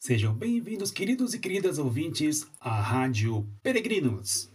Sejam bem-vindos, queridos e queridas ouvintes, à Rádio Peregrinos.